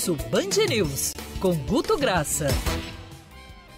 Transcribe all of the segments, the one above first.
Pulso Band News, com Guto Graça.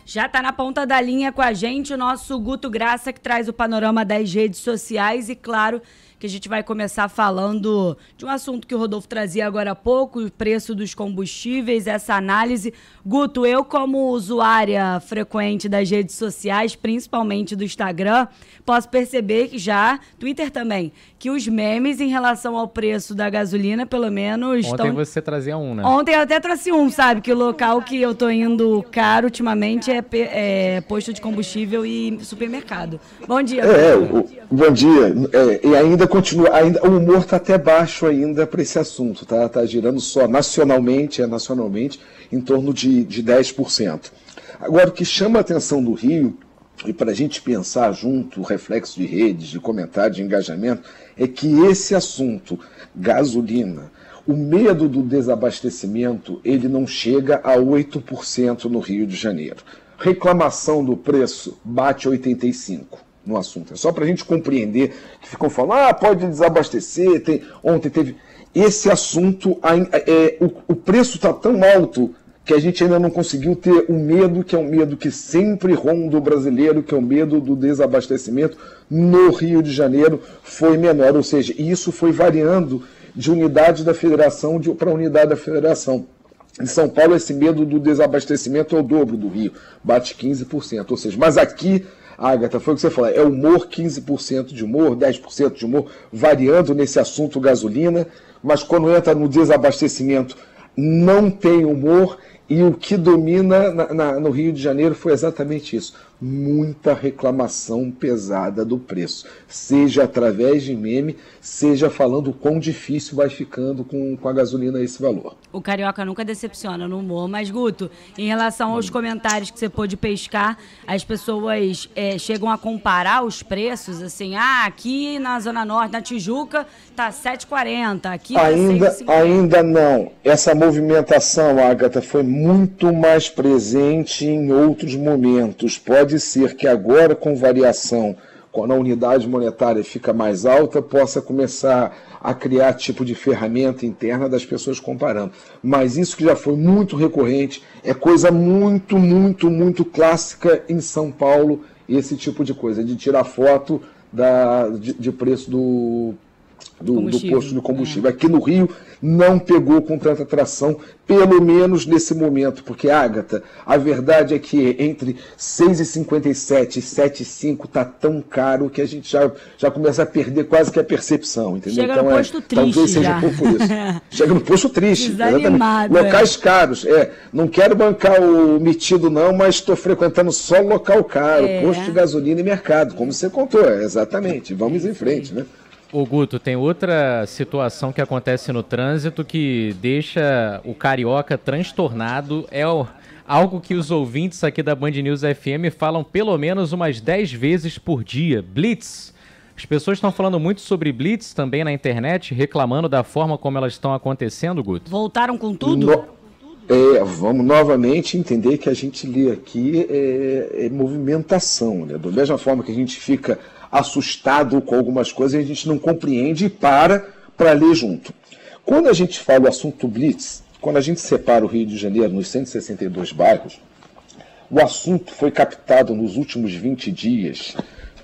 Já está na ponta da linha com a gente o nosso Guto Graça, que traz o panorama das redes sociais e, claro, que a gente vai começar falando de um assunto que o Rodolfo trazia agora há pouco, o preço dos combustíveis, essa análise. Guto, eu como usuária frequente das redes sociais, principalmente do Instagram, posso perceber que já, Twitter também, que os memes em relação ao preço da gasolina, pelo menos... Ontem tão... você trazia um, né? Ontem eu até trouxe um, sabe? Que o local que eu tô indo caro ultimamente é, é posto de combustível e supermercado. Bom dia. É, o, bom dia. É, e ainda continua, ainda, o humor está até baixo ainda para esse assunto, tá? Tá girando só nacionalmente, é nacionalmente, em torno de, de 10%. Agora, o que chama a atenção do Rio, e para a gente pensar junto, o reflexo de redes, de comentário, de engajamento, é que esse assunto, gasolina, o medo do desabastecimento, ele não chega a 8% no Rio de Janeiro. Reclamação do preço bate 85% no assunto. É só para a gente compreender que ficam falando, ah, pode desabastecer, tem... ontem teve. Esse assunto, é, o, o preço está tão alto que a gente ainda não conseguiu ter o medo, que é um medo que sempre ronda o brasileiro, que é o medo do desabastecimento no Rio de Janeiro, foi menor. Ou seja, isso foi variando de unidade da federação para unidade da federação. Em São Paulo, esse medo do desabastecimento é o dobro do Rio, bate 15%. Ou seja, mas aqui Agatha, foi o que você falou, é humor, 15% de humor, 10% de humor, variando nesse assunto gasolina, mas quando entra no desabastecimento, não tem humor, e o que domina na, na, no Rio de Janeiro foi exatamente isso muita reclamação pesada do preço, seja através de meme, seja falando o quão difícil vai ficando com, com a gasolina esse valor. O Carioca nunca decepciona no humor, mas Guto, em relação aos comentários que você pôde pescar, as pessoas é, chegam a comparar os preços, assim, ah, aqui na Zona Norte, na Tijuca, tá 7,40, aqui tá ainda, Ainda não. Essa movimentação, Agatha, foi muito mais presente em outros momentos. Pode pode ser que agora, com variação, quando a unidade monetária fica mais alta, possa começar a criar tipo de ferramenta interna das pessoas comparando. Mas isso que já foi muito recorrente, é coisa muito, muito, muito clássica em São Paulo, esse tipo de coisa, de tirar foto da, de, de preço do do, do posto de combustível. É. Aqui no Rio não pegou com tanta atração, pelo menos nesse momento, porque, Ágata, a verdade é que entre 6,57 e 7,5 está tão caro que a gente já, já começa a perder quase que a percepção, entendeu? Chega então, no é, posto é, triste talvez seja por isso. Chega no posto triste. Desanimado, Locais é. caros. É, não quero bancar o metido não, mas estou frequentando só local caro, é. posto de gasolina e mercado, como você contou, é, exatamente. Vamos em frente, né? O Guto, tem outra situação que acontece no trânsito que deixa o carioca transtornado. É o, algo que os ouvintes aqui da Band News FM falam pelo menos umas 10 vezes por dia. Blitz. As pessoas estão falando muito sobre Blitz também na internet, reclamando da forma como elas estão acontecendo, Guto. Voltaram com tudo? No... É, vamos novamente entender que a gente lê aqui é, é movimentação, né? Da mesma forma que a gente fica assustado com algumas coisas e a gente não compreende e para para ler junto. Quando a gente fala o assunto Blitz, quando a gente separa o Rio de Janeiro nos 162 bairros, o assunto foi captado nos últimos 20 dias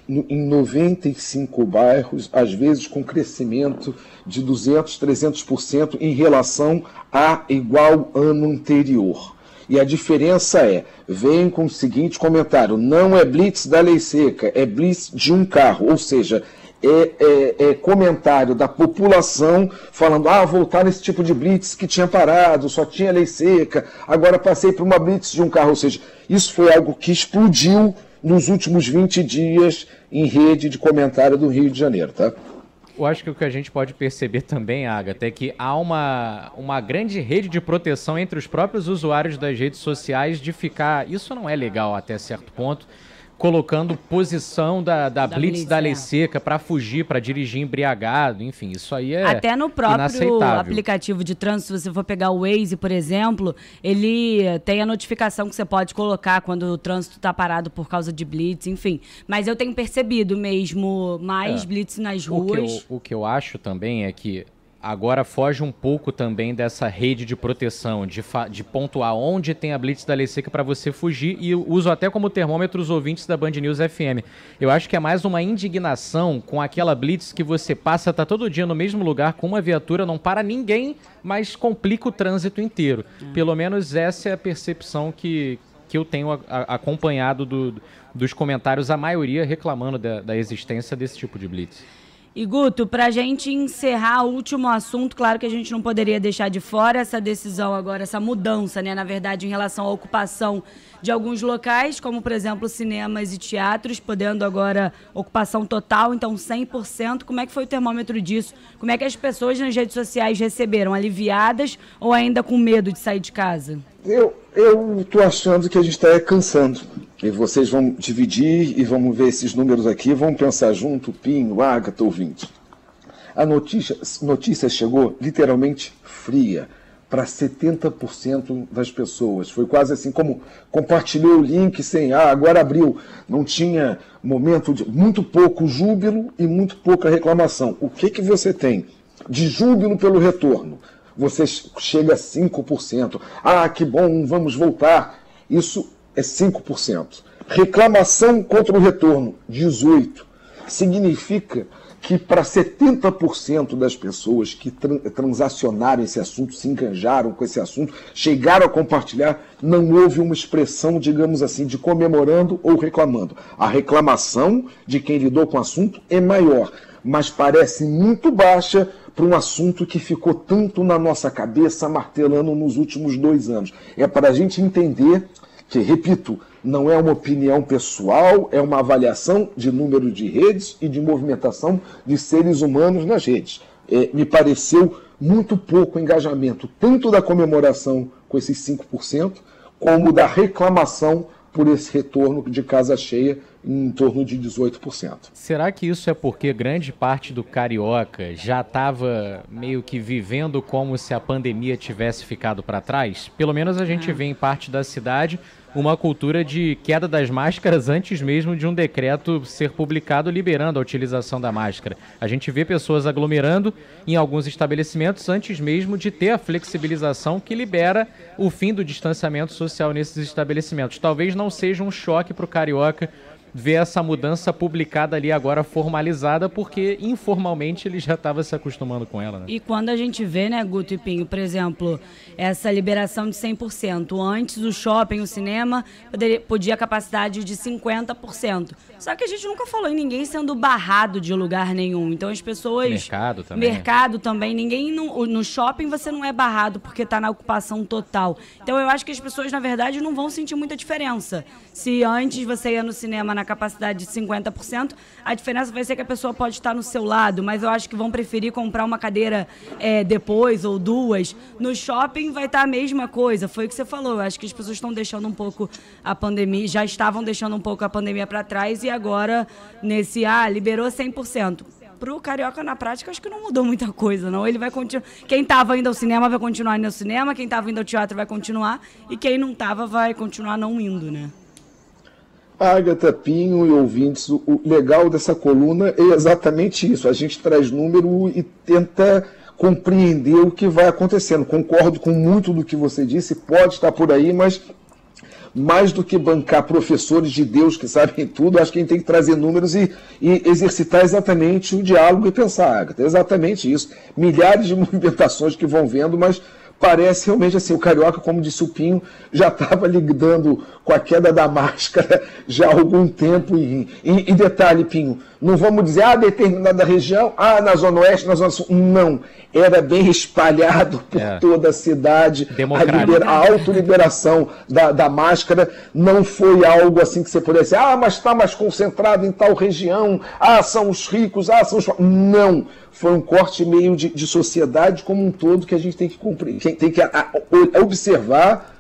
em 95 bairros, às vezes com crescimento de 200, 300% em relação a igual ano anterior. E a diferença é, vem com o seguinte comentário, não é blitz da lei seca, é blitz de um carro, ou seja, é, é, é, comentário da população falando, ah, voltar nesse tipo de blitz que tinha parado, só tinha lei seca, agora passei por uma blitz de um carro. Ou seja, isso foi algo que explodiu nos últimos 20 dias em rede de comentário do Rio de Janeiro, tá? Eu acho que o que a gente pode perceber também, Agatha, é que há uma, uma grande rede de proteção entre os próprios usuários das redes sociais de ficar. Isso não é legal até certo ponto colocando posição da, da, da Blitz, Blitz da lei é. seca para fugir, para dirigir embriagado, enfim, isso aí é Até no próprio aplicativo de trânsito, se você for pegar o Waze, por exemplo, ele tem a notificação que você pode colocar quando o trânsito está parado por causa de Blitz, enfim. Mas eu tenho percebido mesmo mais é. Blitz nas ruas. O que, eu, o que eu acho também é que agora foge um pouco também dessa rede de proteção, de, de pontuar onde tem a blitz da lei seca para você fugir e uso até como termômetro os ouvintes da Band News FM. Eu acho que é mais uma indignação com aquela blitz que você passa, tá todo dia no mesmo lugar com uma viatura, não para ninguém, mas complica o trânsito inteiro. Hum. Pelo menos essa é a percepção que, que eu tenho a, a, acompanhado do, dos comentários, a maioria reclamando da, da existência desse tipo de blitz. E Guto, para a gente encerrar o último assunto, claro que a gente não poderia deixar de fora essa decisão agora, essa mudança, né, na verdade, em relação à ocupação de alguns locais, como por exemplo cinemas e teatros, podendo agora ocupação total, então 100%. Como é que foi o termômetro disso? Como é que as pessoas nas redes sociais receberam? Aliviadas ou ainda com medo de sair de casa? Eu estou achando que a gente está cansando. E vocês vão dividir e vamos ver esses números aqui, vamos pensar junto, Pinho, Agatha, ouvinte. A notícia, notícia chegou literalmente fria para 70% das pessoas. Foi quase assim como compartilhou o link sem, ah, agora abriu. Não tinha momento de muito pouco júbilo e muito pouca reclamação. O que, que você tem de júbilo pelo retorno? Você chega a 5%. Ah, que bom, vamos voltar. Isso é 5%. Reclamação contra o retorno, 18%. Significa que para 70% das pessoas que transacionaram esse assunto, se enganjaram com esse assunto, chegaram a compartilhar, não houve uma expressão, digamos assim, de comemorando ou reclamando. A reclamação de quem lidou com o assunto é maior, mas parece muito baixa para um assunto que ficou tanto na nossa cabeça, martelando nos últimos dois anos. É para a gente entender que, repito, não é uma opinião pessoal, é uma avaliação de número de redes e de movimentação de seres humanos nas redes. É, me pareceu muito pouco engajamento, tanto da comemoração com esses 5%, como da reclamação por esse retorno de casa cheia em torno de 18%. Será que isso é porque grande parte do carioca já estava meio que vivendo como se a pandemia tivesse ficado para trás? Pelo menos a gente vê em parte da cidade uma cultura de queda das máscaras antes mesmo de um decreto ser publicado liberando a utilização da máscara. A gente vê pessoas aglomerando em alguns estabelecimentos antes mesmo de ter a flexibilização que libera o fim do distanciamento social nesses estabelecimentos. Talvez não seja um choque para o carioca ver essa mudança publicada ali agora formalizada, porque informalmente ele já estava se acostumando com ela. Né? E quando a gente vê, né, Guto e Pinho, por exemplo, essa liberação de 100%, antes o shopping, o cinema, poderia, podia capacidade de 50%. Só que a gente nunca falou em ninguém sendo barrado de lugar nenhum. Então as pessoas. Mercado também. Mercado também. Ninguém. No, no shopping você não é barrado porque está na ocupação total. Então eu acho que as pessoas, na verdade, não vão sentir muita diferença. Se antes você ia no cinema na capacidade de 50%, a diferença vai ser que a pessoa pode estar no seu lado, mas eu acho que vão preferir comprar uma cadeira é, depois ou duas. No shopping vai estar a mesma coisa. Foi o que você falou. Eu acho que as pessoas estão deixando um pouco a pandemia, já estavam deixando um pouco a pandemia para trás e agora nesse, ah, liberou 100% pro Carioca na prática, acho que não mudou muita coisa, não. Ele vai continuar. Quem tava indo ao cinema vai continuar indo ao cinema, quem tava indo ao teatro vai continuar, e quem não tava vai continuar não indo, né? Agatha, Pinho e ouvintes, o legal dessa coluna é exatamente isso. A gente traz número e tenta compreender o que vai acontecendo. Concordo com muito do que você disse, pode estar por aí, mas mais do que bancar professores de Deus que sabem tudo, acho que a gente tem que trazer números e, e exercitar exatamente o diálogo e pensar, Agatha. Exatamente isso. Milhares de movimentações que vão vendo, mas parece realmente assim, o Carioca, como o Pinho, já estava lidando com a queda da máscara já há algum tempo. E, e, e, detalhe, Pinho, não vamos dizer, ah, determinada região, ah, na Zona Oeste, na Zona Sul. Não, era bem espalhado por é. toda a cidade. A, liber, a autoliberação da, da máscara não foi algo assim que você pudesse, ah, mas está mais concentrado em tal região, ah, são os ricos, ah, são os... Não, foi um corte meio de, de sociedade como um todo que a gente tem que cumprir, tem que a, a, observar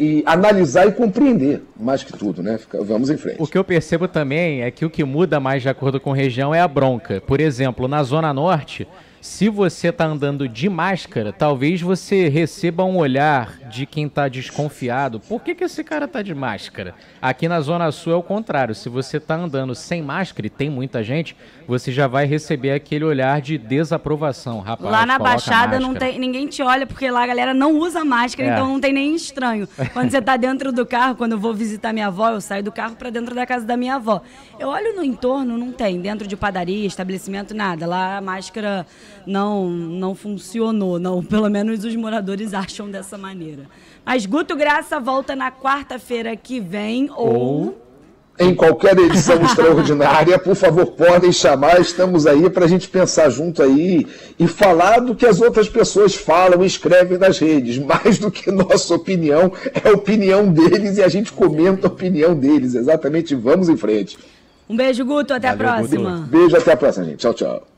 e analisar e compreender, mais que tudo, né? Vamos em frente. O que eu percebo também é que o que muda mais de acordo com região é a bronca. Por exemplo, na Zona Norte, se você está andando de máscara, talvez você receba um olhar de quem está desconfiado. Por que, que esse cara está de máscara? Aqui na Zona Sul é o contrário. Se você está andando sem máscara, e tem muita gente, você já vai receber aquele olhar de desaprovação, rapaz. Lá na Baixada não tem, ninguém te olha, porque lá a galera não usa máscara, é. então não tem nem estranho. Quando você está dentro do carro, quando eu vou visitar minha avó, eu saio do carro para dentro da casa da minha avó. Eu olho no entorno, não tem. Dentro de padaria, estabelecimento, nada. Lá a máscara não, não funcionou, não. Pelo menos os moradores acham dessa maneira. Mas Guto Graça volta na quarta-feira que vem ou... em qualquer edição extraordinária, por favor, podem chamar, estamos aí para a gente pensar junto aí e falar do que as outras pessoas falam e escrevem nas redes. Mais do que nossa opinião, é a opinião deles e a gente comenta a opinião deles. Exatamente, vamos em frente. Um beijo, Guto, até Valeu, a próxima. Guto. Beijo, até a próxima, gente. Tchau, tchau.